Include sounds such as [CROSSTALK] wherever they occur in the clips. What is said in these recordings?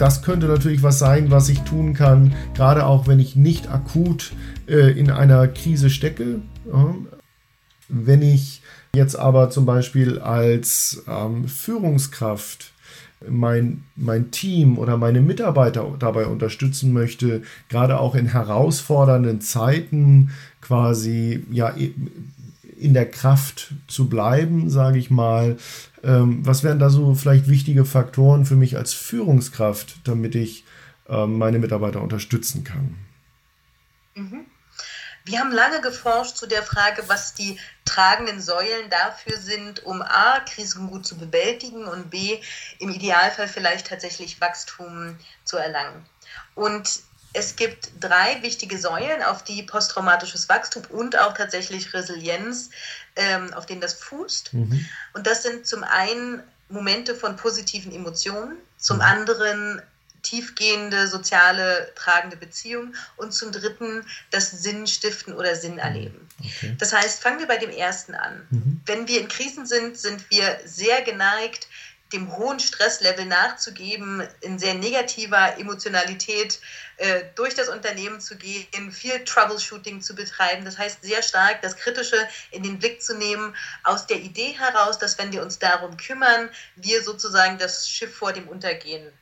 das könnte natürlich was sein, was ich tun kann, gerade auch wenn ich nicht akut äh, in einer Krise stecke. Ja. Wenn ich jetzt aber zum Beispiel als ähm, Führungskraft mein, mein Team oder meine Mitarbeiter dabei unterstützen möchte, gerade auch in herausfordernden Zeiten quasi ja in der Kraft zu bleiben, sage ich mal. Ähm, was wären da so vielleicht wichtige Faktoren für mich als Führungskraft, damit ich ähm, meine Mitarbeiter unterstützen kann? Mhm. Wir haben lange geforscht zu der Frage, was die tragenden Säulen dafür sind, um A, Krisen gut zu bewältigen und B, im Idealfall vielleicht tatsächlich Wachstum zu erlangen. Und es gibt drei wichtige Säulen, auf die posttraumatisches Wachstum und auch tatsächlich Resilienz, ähm, auf denen das fußt. Mhm. Und das sind zum einen Momente von positiven Emotionen, zum mhm. anderen tiefgehende soziale tragende Beziehung und zum dritten das Sinnstiften oder Sinn erleben. Okay. Das heißt, fangen wir bei dem ersten an. Mhm. Wenn wir in Krisen sind, sind wir sehr geneigt, dem hohen Stresslevel nachzugeben, in sehr negativer Emotionalität äh, durch das Unternehmen zu gehen, viel Troubleshooting zu betreiben. Das heißt, sehr stark das Kritische in den Blick zu nehmen, aus der Idee heraus, dass wenn wir uns darum kümmern, wir sozusagen das Schiff vor dem Untergehen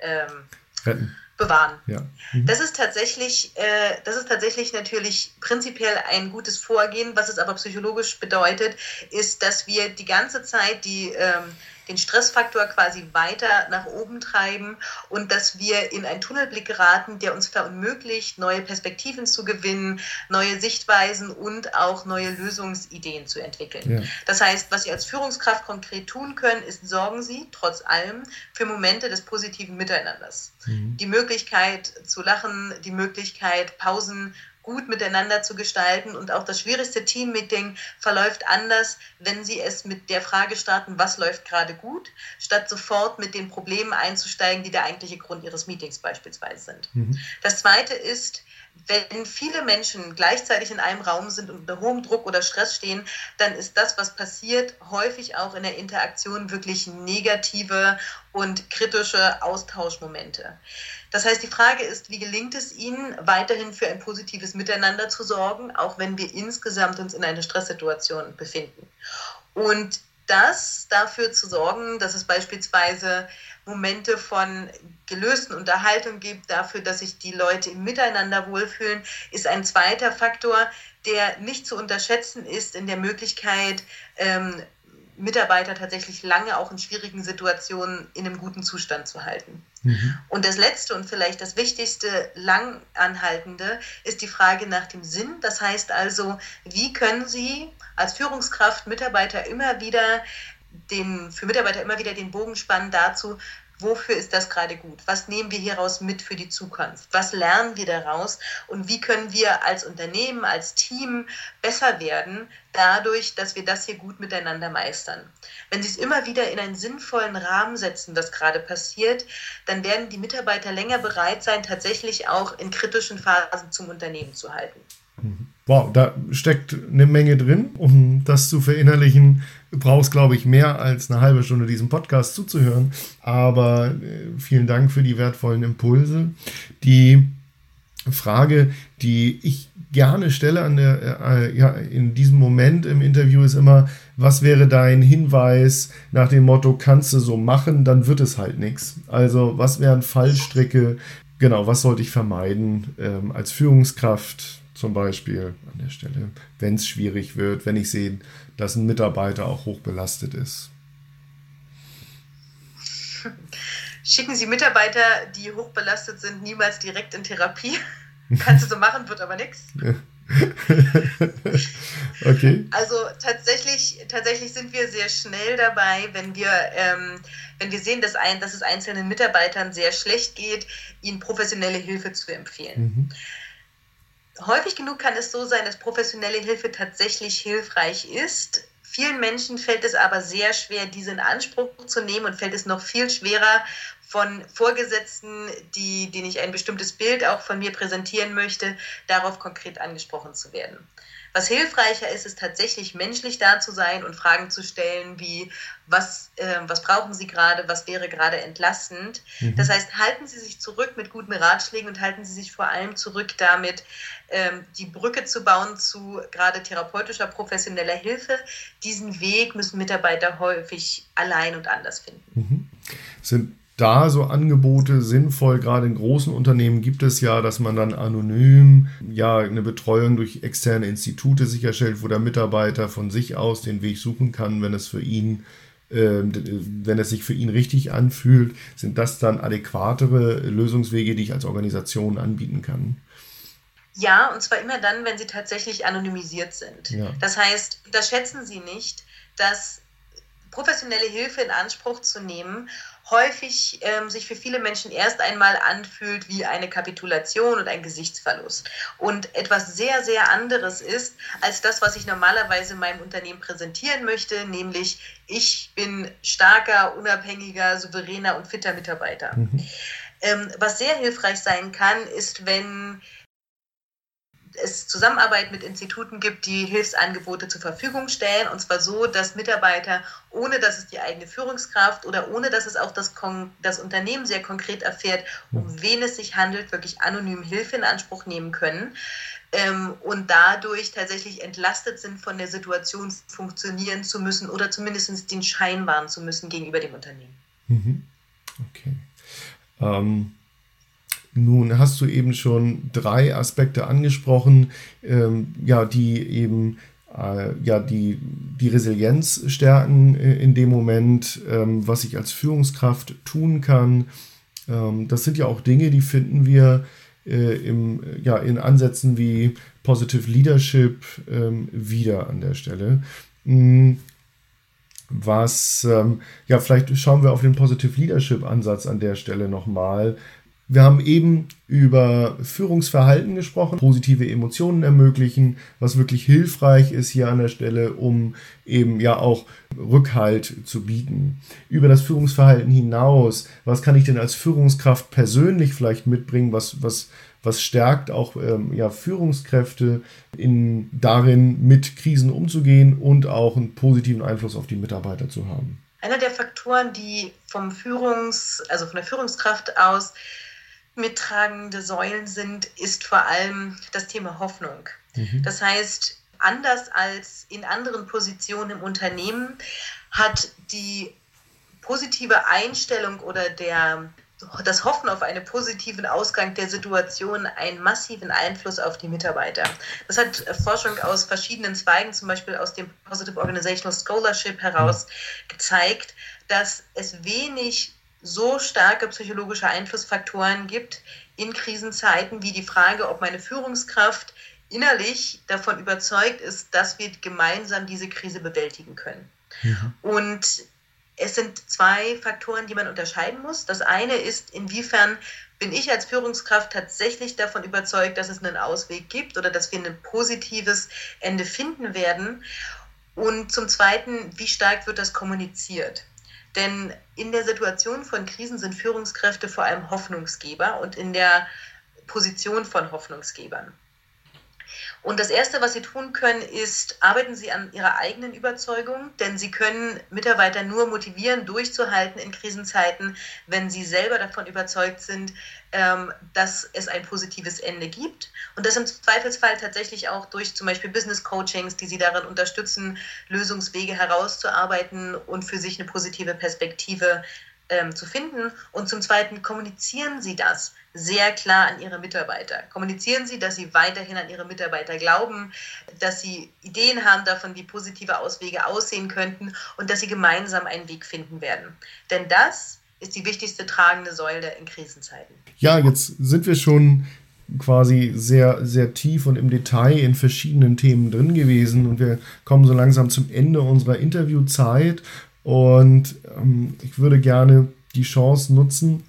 ähm, bewahren. Ja. Mhm. Das ist tatsächlich, äh, das ist tatsächlich natürlich prinzipiell ein gutes Vorgehen. Was es aber psychologisch bedeutet, ist, dass wir die ganze Zeit die ähm, den Stressfaktor quasi weiter nach oben treiben und dass wir in einen Tunnelblick geraten, der uns verunmöglicht, neue Perspektiven zu gewinnen, neue Sichtweisen und auch neue Lösungsideen zu entwickeln. Ja. Das heißt, was Sie als Führungskraft konkret tun können, ist, sorgen Sie trotz allem für Momente des positiven Miteinanders. Mhm. Die Möglichkeit zu lachen, die Möglichkeit, Pausen gut miteinander zu gestalten. Und auch das schwierigste Teammeeting verläuft anders, wenn Sie es mit der Frage starten, was läuft gerade gut, statt sofort mit den Problemen einzusteigen, die der eigentliche Grund Ihres Meetings beispielsweise sind. Mhm. Das Zweite ist, wenn viele Menschen gleichzeitig in einem Raum sind und unter hohem Druck oder Stress stehen, dann ist das, was passiert, häufig auch in der Interaktion wirklich negative und kritische Austauschmomente. Das heißt, die Frage ist, wie gelingt es Ihnen, weiterhin für ein positives Miteinander zu sorgen, auch wenn wir insgesamt uns in einer Stresssituation befinden. Und das dafür zu sorgen, dass es beispielsweise Momente von gelösten Unterhaltung gibt, dafür, dass sich die Leute im Miteinander wohlfühlen, ist ein zweiter Faktor, der nicht zu unterschätzen ist in der Möglichkeit, ähm, Mitarbeiter tatsächlich lange auch in schwierigen Situationen in einem guten Zustand zu halten. Mhm. Und das Letzte und vielleicht das Wichtigste, langanhaltende, ist die Frage nach dem Sinn. Das heißt also, wie können Sie als Führungskraft Mitarbeiter immer wieder den, für Mitarbeiter immer wieder den Bogen spannen dazu, wofür ist das gerade gut? Was nehmen wir hieraus mit für die Zukunft? Was lernen wir daraus? Und wie können wir als Unternehmen, als Team besser werden, dadurch, dass wir das hier gut miteinander meistern? Wenn Sie es immer wieder in einen sinnvollen Rahmen setzen, was gerade passiert, dann werden die Mitarbeiter länger bereit sein, tatsächlich auch in kritischen Phasen zum Unternehmen zu halten. Mhm. Wow, da steckt eine Menge drin, um das zu verinnerlichen. Brauchst, glaube ich, mehr als eine halbe Stunde diesem Podcast zuzuhören. Aber äh, vielen Dank für die wertvollen Impulse. Die Frage, die ich gerne stelle an der, äh, ja, in diesem Moment im Interview ist immer, was wäre dein Hinweis nach dem Motto, kannst du so machen, dann wird es halt nichts. Also was wären Fallstricke? Genau, was sollte ich vermeiden ähm, als Führungskraft? Zum Beispiel an der Stelle, wenn es schwierig wird, wenn ich sehe, dass ein Mitarbeiter auch hochbelastet ist. Schicken Sie Mitarbeiter, die hochbelastet sind, niemals direkt in Therapie. [LAUGHS] Kannst du so machen, wird aber nichts. [LAUGHS] okay. Also tatsächlich, tatsächlich sind wir sehr schnell dabei, wenn wir, ähm, wenn wir sehen, dass, ein, dass es einzelnen Mitarbeitern sehr schlecht geht, ihnen professionelle Hilfe zu empfehlen. Mhm häufig genug kann es so sein, dass professionelle Hilfe tatsächlich hilfreich ist. Vielen Menschen fällt es aber sehr schwer, diese in Anspruch zu nehmen und fällt es noch viel schwerer, von Vorgesetzten, die, denen ich ein bestimmtes Bild auch von mir präsentieren möchte, darauf konkret angesprochen zu werden. Was hilfreicher ist, ist tatsächlich menschlich da zu sein und Fragen zu stellen wie, was, äh, was brauchen Sie gerade, was wäre gerade entlastend. Mhm. Das heißt, halten Sie sich zurück mit guten Ratschlägen und halten Sie sich vor allem zurück damit, ähm, die Brücke zu bauen zu gerade therapeutischer, professioneller Hilfe. Diesen Weg müssen Mitarbeiter häufig allein und anders finden. Mhm. Sind da so Angebote sinnvoll? Gerade in großen Unternehmen gibt es ja, dass man dann anonym ja eine Betreuung durch externe Institute sicherstellt, wo der Mitarbeiter von sich aus den Weg suchen kann, wenn es für ihn äh, wenn es sich für ihn richtig anfühlt, sind das dann adäquatere Lösungswege, die ich als Organisation anbieten kann? Ja, und zwar immer dann, wenn sie tatsächlich anonymisiert sind. Ja. Das heißt, da schätzen Sie nicht, dass professionelle Hilfe in Anspruch zu nehmen häufig ähm, sich für viele Menschen erst einmal anfühlt wie eine Kapitulation und ein Gesichtsverlust. Und etwas sehr, sehr anderes ist als das, was ich normalerweise meinem Unternehmen präsentieren möchte, nämlich ich bin starker, unabhängiger, souveräner und fitter Mitarbeiter. Mhm. Ähm, was sehr hilfreich sein kann, ist, wenn es Zusammenarbeit mit Instituten gibt, die Hilfsangebote zur Verfügung stellen. Und zwar so, dass Mitarbeiter, ohne dass es die eigene Führungskraft oder ohne dass es auch das, das Unternehmen sehr konkret erfährt, um mhm. wen es sich handelt, wirklich anonym Hilfe in Anspruch nehmen können. Ähm, und dadurch tatsächlich entlastet sind von der Situation, funktionieren zu müssen oder zumindest den Schein wahren zu müssen gegenüber dem Unternehmen. Mhm. Okay. Ähm nun hast du eben schon drei Aspekte angesprochen, ähm, ja, die eben äh, ja, die, die Resilienz stärken äh, in dem Moment, ähm, was ich als Führungskraft tun kann. Ähm, das sind ja auch Dinge, die finden wir äh, im, ja, in Ansätzen wie Positive Leadership ähm, wieder an der Stelle. Mhm was, ähm, ja, vielleicht schauen wir auf den Positive Leadership Ansatz an der Stelle nochmal. Wir haben eben über Führungsverhalten gesprochen, positive Emotionen ermöglichen, was wirklich hilfreich ist hier an der Stelle, um eben ja auch Rückhalt zu bieten. Über das Führungsverhalten hinaus, was kann ich denn als Führungskraft persönlich vielleicht mitbringen, was, was, was stärkt auch ähm, ja, Führungskräfte in, darin, mit Krisen umzugehen und auch einen positiven Einfluss auf die Mitarbeiter zu haben. Einer der Faktoren, die vom Führungs, also von der Führungskraft aus mittragende Säulen sind, ist vor allem das Thema Hoffnung. Mhm. Das heißt, anders als in anderen Positionen im Unternehmen hat die positive Einstellung oder der, das Hoffen auf einen positiven Ausgang der Situation einen massiven Einfluss auf die Mitarbeiter. Das hat Forschung aus verschiedenen Zweigen, zum Beispiel aus dem Positive Organizational Scholarship heraus gezeigt, dass es wenig so starke psychologische Einflussfaktoren gibt in Krisenzeiten wie die Frage, ob meine Führungskraft innerlich davon überzeugt ist, dass wir gemeinsam diese Krise bewältigen können. Ja. Und es sind zwei Faktoren, die man unterscheiden muss. Das eine ist, inwiefern bin ich als Führungskraft tatsächlich davon überzeugt, dass es einen Ausweg gibt oder dass wir ein positives Ende finden werden. Und zum Zweiten, wie stark wird das kommuniziert? Denn in der Situation von Krisen sind Führungskräfte vor allem Hoffnungsgeber und in der Position von Hoffnungsgebern. Und das Erste, was Sie tun können, ist, arbeiten Sie an Ihrer eigenen Überzeugung, denn Sie können Mitarbeiter nur motivieren, durchzuhalten in Krisenzeiten, wenn Sie selber davon überzeugt sind, ähm, dass es ein positives Ende gibt. Und das im Zweifelsfall tatsächlich auch durch zum Beispiel Business Coachings, die Sie darin unterstützen, Lösungswege herauszuarbeiten und für sich eine positive Perspektive ähm, zu finden. Und zum Zweiten kommunizieren Sie das sehr klar an Ihre Mitarbeiter. Kommunizieren Sie, dass Sie weiterhin an Ihre Mitarbeiter glauben, dass Sie Ideen haben davon, wie positive Auswege aussehen könnten und dass Sie gemeinsam einen Weg finden werden. Denn das ist die wichtigste tragende Säule in Krisenzeiten. Ja, jetzt sind wir schon quasi sehr, sehr tief und im Detail in verschiedenen Themen drin gewesen und wir kommen so langsam zum Ende unserer Interviewzeit und ähm, ich würde gerne die Chance nutzen,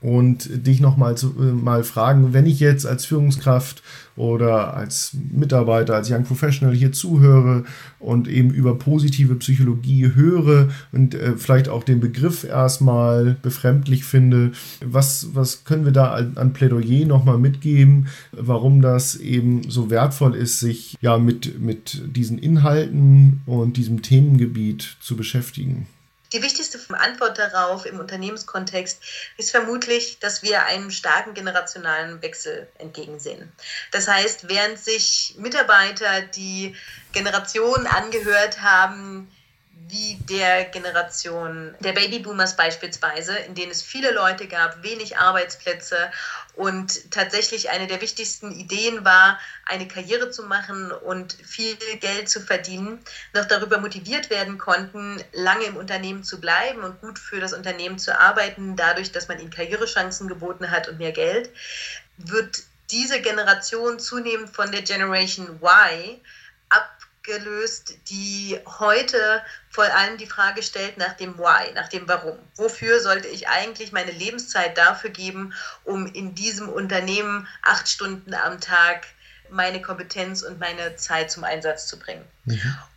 und dich nochmal äh, mal fragen, wenn ich jetzt als Führungskraft oder als Mitarbeiter, als Young Professional hier zuhöre und eben über positive Psychologie höre und äh, vielleicht auch den Begriff erstmal befremdlich finde, was, was können wir da an, an Plädoyer nochmal mitgeben, warum das eben so wertvoll ist, sich ja mit, mit diesen Inhalten und diesem Themengebiet zu beschäftigen? Die wichtigste Antwort darauf im Unternehmenskontext ist vermutlich, dass wir einem starken generationalen Wechsel entgegensehen. Das heißt, während sich Mitarbeiter, die Generationen angehört haben, wie der Generation der Babyboomers beispielsweise, in denen es viele Leute gab, wenig Arbeitsplätze und tatsächlich eine der wichtigsten Ideen war, eine Karriere zu machen und viel Geld zu verdienen, noch darüber motiviert werden konnten, lange im Unternehmen zu bleiben und gut für das Unternehmen zu arbeiten, dadurch, dass man ihnen Karrierechancen geboten hat und mehr Geld, wird diese Generation zunehmend von der Generation Y gelöst, die heute vor allem die Frage stellt nach dem Why, nach dem Warum. Wofür sollte ich eigentlich meine Lebenszeit dafür geben, um in diesem Unternehmen acht Stunden am Tag meine Kompetenz und meine Zeit zum Einsatz zu bringen.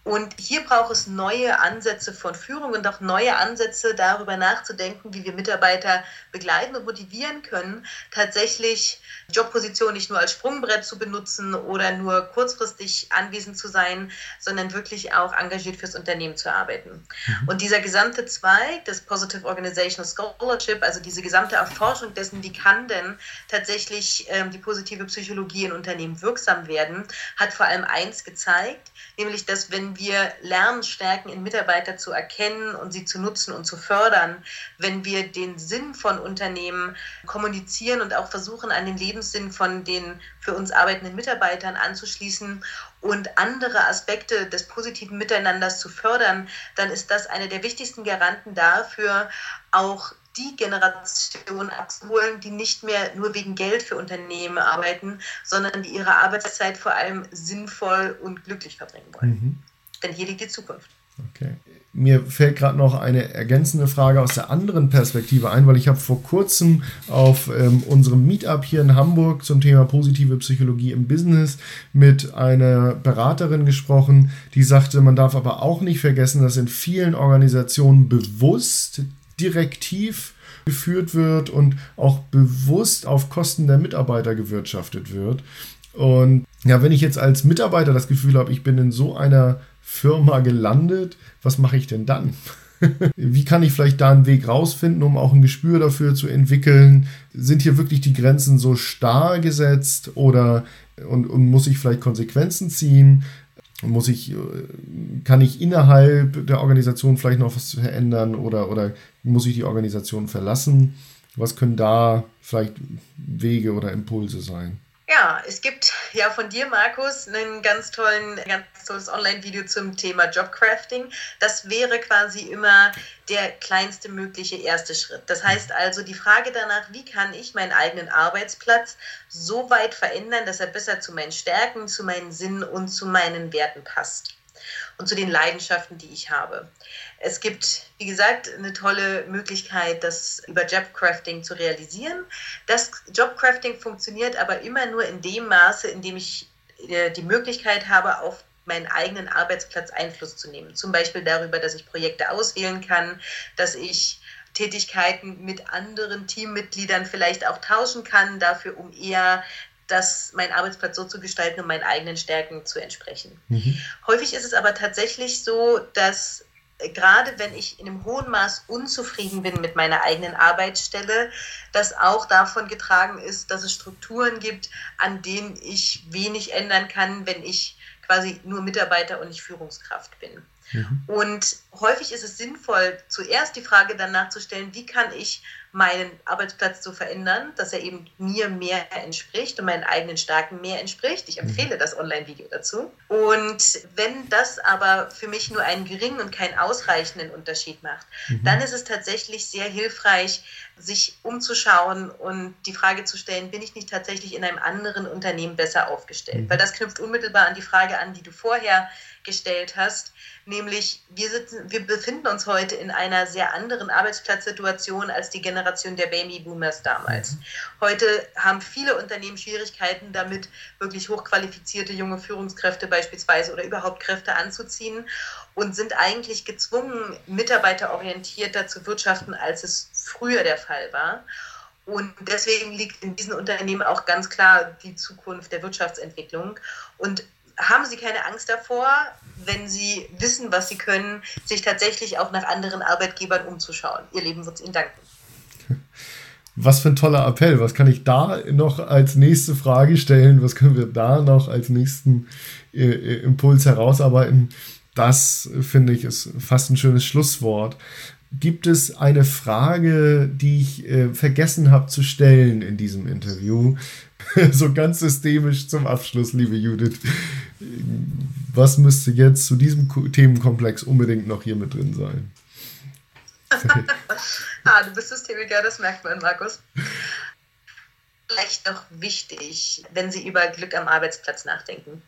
Und hier braucht es neue Ansätze von Führung und auch neue Ansätze darüber nachzudenken, wie wir Mitarbeiter begleiten und motivieren können, tatsächlich Jobposition nicht nur als Sprungbrett zu benutzen oder nur kurzfristig anwesend zu sein, sondern wirklich auch engagiert fürs Unternehmen zu arbeiten. Mhm. Und dieser gesamte Zweig des Positive Organizational Scholarship, also diese gesamte Erforschung dessen, wie kann denn tatsächlich ähm, die positive Psychologie in Unternehmen wirksam werden, hat vor allem eins gezeigt, nämlich dass wenn wir lernen, Stärken in Mitarbeiter zu erkennen und sie zu nutzen und zu fördern, wenn wir den Sinn von Unternehmen kommunizieren und auch versuchen, an den Lebenssinn von den für uns arbeitenden Mitarbeitern anzuschließen und andere Aspekte des positiven Miteinanders zu fördern, dann ist das eine der wichtigsten Garanten dafür, auch die Generation abzuholen, die nicht mehr nur wegen Geld für Unternehmen arbeiten, sondern die ihre Arbeitszeit vor allem sinnvoll und glücklich verbringen wollen. Mhm. Denn hier liegt die Zukunft. Okay. Mir fällt gerade noch eine ergänzende Frage aus der anderen Perspektive ein, weil ich habe vor kurzem auf ähm, unserem Meetup hier in Hamburg zum Thema positive Psychologie im Business mit einer Beraterin gesprochen, die sagte, man darf aber auch nicht vergessen, dass in vielen Organisationen bewusst direktiv geführt wird und auch bewusst auf Kosten der Mitarbeiter gewirtschaftet wird. Und ja, wenn ich jetzt als Mitarbeiter das Gefühl habe, ich bin in so einer Firma gelandet, was mache ich denn dann? [LAUGHS] Wie kann ich vielleicht da einen Weg rausfinden, um auch ein Gespür dafür zu entwickeln? Sind hier wirklich die Grenzen so starr gesetzt oder und, und muss ich vielleicht Konsequenzen ziehen? Muss ich, äh, kann ich innerhalb der Organisation vielleicht noch was verändern oder, oder muss ich die Organisation verlassen? Was können da vielleicht Wege oder Impulse sein? Ja, es gibt ja von dir, Markus, einen ganz tollen, ganz tolles Online-Video zum Thema Jobcrafting. Das wäre quasi immer der kleinste mögliche erste Schritt. Das heißt also die Frage danach, wie kann ich meinen eigenen Arbeitsplatz so weit verändern, dass er besser zu meinen Stärken, zu meinen Sinnen und zu meinen Werten passt und zu den Leidenschaften, die ich habe. Es gibt, wie gesagt, eine tolle Möglichkeit, das über Jobcrafting zu realisieren. Das Jobcrafting funktioniert aber immer nur in dem Maße, in dem ich äh, die Möglichkeit habe, auf meinen eigenen Arbeitsplatz Einfluss zu nehmen. Zum Beispiel darüber, dass ich Projekte auswählen kann, dass ich Tätigkeiten mit anderen Teammitgliedern vielleicht auch tauschen kann, dafür um eher das, meinen Arbeitsplatz so zu gestalten, um meinen eigenen Stärken zu entsprechen. Mhm. Häufig ist es aber tatsächlich so, dass äh, gerade wenn ich in einem hohen Maß unzufrieden bin mit meiner eigenen Arbeitsstelle, das auch davon getragen ist, dass es Strukturen gibt, an denen ich wenig ändern kann, wenn ich quasi nur Mitarbeiter und nicht Führungskraft bin. Mhm. Und häufig ist es sinnvoll, zuerst die Frage danach zu stellen, wie kann ich meinen Arbeitsplatz so verändern, dass er eben mir mehr entspricht und meinen eigenen Stärken mehr entspricht. Ich mhm. empfehle das Online-Video dazu. Und wenn das aber für mich nur einen geringen und keinen ausreichenden Unterschied macht, mhm. dann ist es tatsächlich sehr hilfreich, sich umzuschauen und die Frage zu stellen, bin ich nicht tatsächlich in einem anderen Unternehmen besser aufgestellt? Mhm. Weil das knüpft unmittelbar an die Frage an, die du vorher gestellt hast, nämlich wir sitzen wir befinden uns heute in einer sehr anderen Arbeitsplatzsituation als die Generation der Babyboomers damals. Mhm. Heute haben viele Unternehmen Schwierigkeiten damit, wirklich hochqualifizierte junge Führungskräfte beispielsweise oder überhaupt Kräfte anzuziehen und sind eigentlich gezwungen, mitarbeiterorientierter zu wirtschaften, als es früher der Fall war. Und deswegen liegt in diesen Unternehmen auch ganz klar die Zukunft der Wirtschaftsentwicklung. Und haben Sie keine Angst davor, wenn Sie wissen, was Sie können, sich tatsächlich auch nach anderen Arbeitgebern umzuschauen. Ihr Leben wird es Ihnen danken. Was für ein toller Appell. Was kann ich da noch als nächste Frage stellen? Was können wir da noch als nächsten äh, äh Impuls herausarbeiten? Das finde ich ist fast ein schönes Schlusswort. Gibt es eine Frage, die ich äh, vergessen habe zu stellen in diesem Interview? [LAUGHS] so ganz systemisch zum Abschluss, liebe Judith. Was müsste jetzt zu diesem Themenkomplex unbedingt noch hier mit drin sein? [LAUGHS] ah, du bist Systemiker, das merkt man, Markus. Vielleicht noch wichtig, wenn Sie über Glück am Arbeitsplatz nachdenken.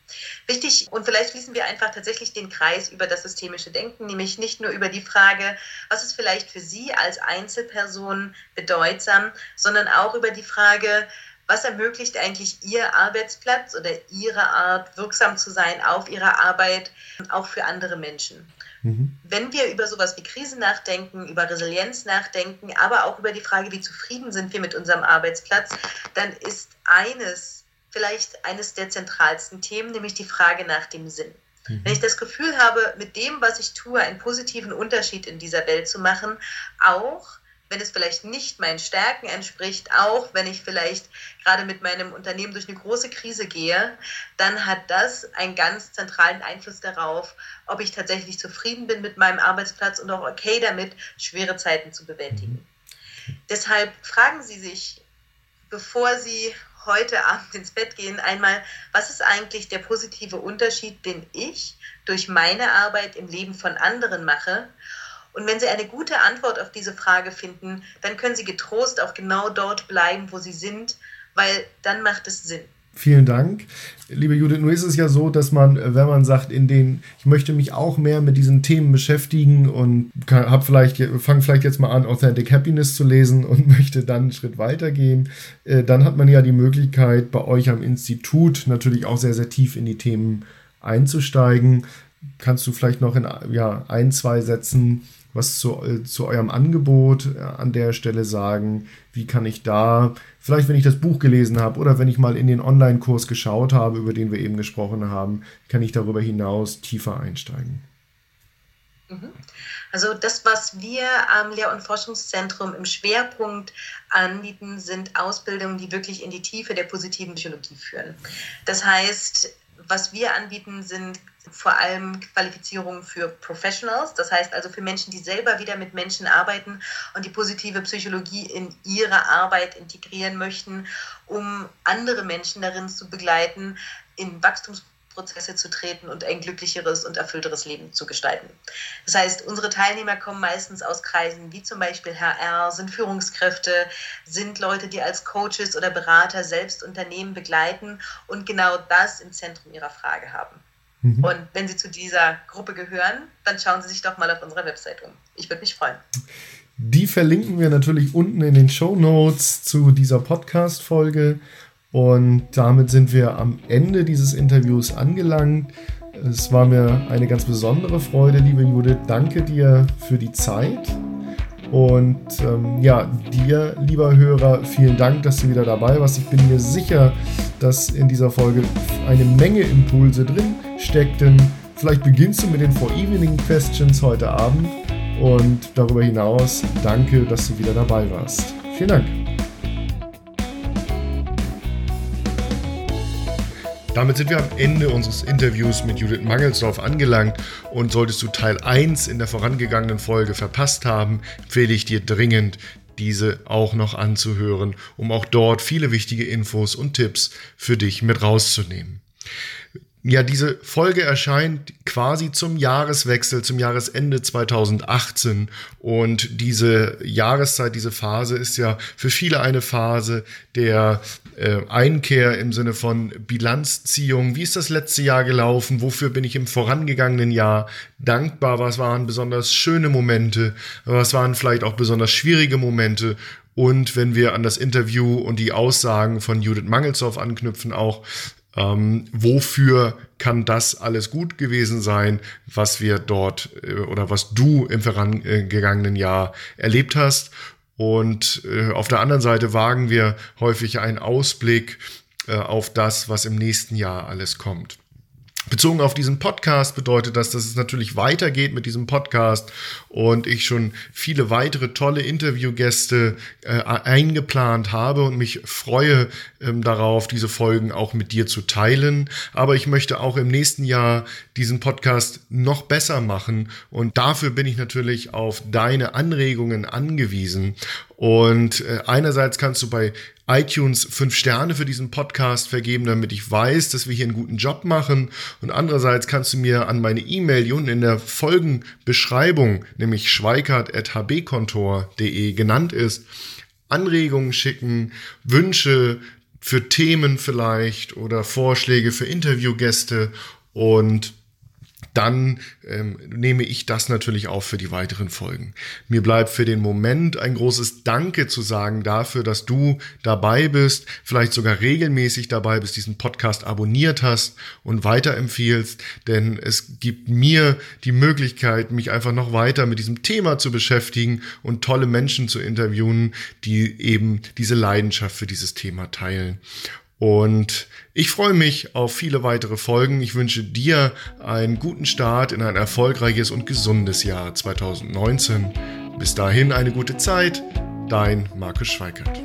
Wichtig, und vielleicht schließen wir einfach tatsächlich den Kreis über das systemische Denken, nämlich nicht nur über die Frage, was ist vielleicht für Sie als Einzelperson bedeutsam, sondern auch über die Frage, was ermöglicht eigentlich Ihr Arbeitsplatz oder Ihre Art, wirksam zu sein auf Ihrer Arbeit, auch für andere Menschen? Mhm. Wenn wir über sowas wie Krisen nachdenken, über Resilienz nachdenken, aber auch über die Frage, wie zufrieden sind wir mit unserem Arbeitsplatz, dann ist eines vielleicht eines der zentralsten Themen, nämlich die Frage nach dem Sinn. Mhm. Wenn ich das Gefühl habe, mit dem, was ich tue, einen positiven Unterschied in dieser Welt zu machen, auch wenn es vielleicht nicht meinen Stärken entspricht, auch wenn ich vielleicht gerade mit meinem Unternehmen durch eine große Krise gehe, dann hat das einen ganz zentralen Einfluss darauf, ob ich tatsächlich zufrieden bin mit meinem Arbeitsplatz und auch okay damit, schwere Zeiten zu bewältigen. Deshalb fragen Sie sich, bevor Sie heute Abend ins Bett gehen, einmal, was ist eigentlich der positive Unterschied, den ich durch meine Arbeit im Leben von anderen mache? Und wenn Sie eine gute Antwort auf diese Frage finden, dann können Sie getrost auch genau dort bleiben, wo Sie sind, weil dann macht es Sinn. Vielen Dank. Liebe Judith, nur ist es ja so, dass man, wenn man sagt, in den, ich möchte mich auch mehr mit diesen Themen beschäftigen und hab vielleicht, fange vielleicht jetzt mal an, Authentic Happiness zu lesen [LAUGHS] und möchte dann einen Schritt weitergehen, äh, dann hat man ja die Möglichkeit, bei euch am Institut natürlich auch sehr, sehr tief in die Themen einzusteigen. Kannst du vielleicht noch in ja, ein, zwei Sätzen was zu, äh, zu eurem Angebot äh, an der Stelle sagen? Wie kann ich da, vielleicht wenn ich das Buch gelesen habe oder wenn ich mal in den Online-Kurs geschaut habe, über den wir eben gesprochen haben, kann ich darüber hinaus tiefer einsteigen? Mhm. Also das, was wir am Lehr- und Forschungszentrum im Schwerpunkt anbieten, sind Ausbildungen, die wirklich in die Tiefe der positiven Psychologie führen. Das heißt, was wir anbieten, sind vor allem Qualifizierungen für Professionals, das heißt also für Menschen, die selber wieder mit Menschen arbeiten und die positive Psychologie in ihre Arbeit integrieren möchten, um andere Menschen darin zu begleiten, in Wachstumsprozesse zu treten und ein glücklicheres und erfüllteres Leben zu gestalten. Das heißt, unsere Teilnehmer kommen meistens aus Kreisen wie zum Beispiel HR, sind Führungskräfte, sind Leute, die als Coaches oder Berater selbst Unternehmen begleiten und genau das im Zentrum ihrer Frage haben. Mhm. Und wenn Sie zu dieser Gruppe gehören, dann schauen Sie sich doch mal auf unserer Website um. Ich würde mich freuen. Die verlinken wir natürlich unten in den Show Notes zu dieser Podcast-Folge. Und damit sind wir am Ende dieses Interviews angelangt. Es war mir eine ganz besondere Freude, liebe Judith. Danke dir für die Zeit. Und ähm, ja, dir, lieber Hörer, vielen Dank, dass du wieder dabei warst. Ich bin mir sicher, dass in dieser Folge eine Menge Impulse drin steckten. Vielleicht beginnst du mit den For Evening Questions heute Abend. Und darüber hinaus danke, dass du wieder dabei warst. Vielen Dank. Damit sind wir am Ende unseres Interviews mit Judith Mangelsdorf angelangt und solltest du Teil 1 in der vorangegangenen Folge verpasst haben, empfehle ich dir dringend, diese auch noch anzuhören, um auch dort viele wichtige Infos und Tipps für dich mit rauszunehmen. Ja, diese Folge erscheint quasi zum Jahreswechsel, zum Jahresende 2018. Und diese Jahreszeit, diese Phase ist ja für viele eine Phase der äh, Einkehr im Sinne von Bilanzziehung. Wie ist das letzte Jahr gelaufen? Wofür bin ich im vorangegangenen Jahr dankbar? Was waren besonders schöne Momente? Was waren vielleicht auch besonders schwierige Momente? Und wenn wir an das Interview und die Aussagen von Judith Mangelsdorf anknüpfen, auch ähm, wofür kann das alles gut gewesen sein, was wir dort äh, oder was du im vorangegangenen Jahr erlebt hast. Und äh, auf der anderen Seite wagen wir häufig einen Ausblick äh, auf das, was im nächsten Jahr alles kommt. Bezogen auf diesen Podcast bedeutet das, dass es natürlich weitergeht mit diesem Podcast und ich schon viele weitere tolle Interviewgäste äh, eingeplant habe und mich freue ähm, darauf, diese Folgen auch mit dir zu teilen. Aber ich möchte auch im nächsten Jahr diesen Podcast noch besser machen und dafür bin ich natürlich auf deine Anregungen angewiesen. Und äh, einerseits kannst du bei iTunes fünf Sterne für diesen Podcast vergeben, damit ich weiß, dass wir hier einen guten Job machen. Und andererseits kannst du mir an meine E-Mail, die unten in der Folgenbeschreibung, nämlich schweikart.hbkontor.de genannt ist, Anregungen schicken, Wünsche für Themen vielleicht oder Vorschläge für Interviewgäste und dann ähm, nehme ich das natürlich auch für die weiteren Folgen. Mir bleibt für den Moment ein großes Danke zu sagen dafür, dass du dabei bist, vielleicht sogar regelmäßig dabei bist, diesen Podcast abonniert hast und weiterempfiehlst, denn es gibt mir die Möglichkeit, mich einfach noch weiter mit diesem Thema zu beschäftigen und tolle Menschen zu interviewen, die eben diese Leidenschaft für dieses Thema teilen. Und ich freue mich auf viele weitere Folgen. Ich wünsche dir einen guten Start in ein erfolgreiches und gesundes Jahr 2019. Bis dahin eine gute Zeit. Dein Markus Schweikert.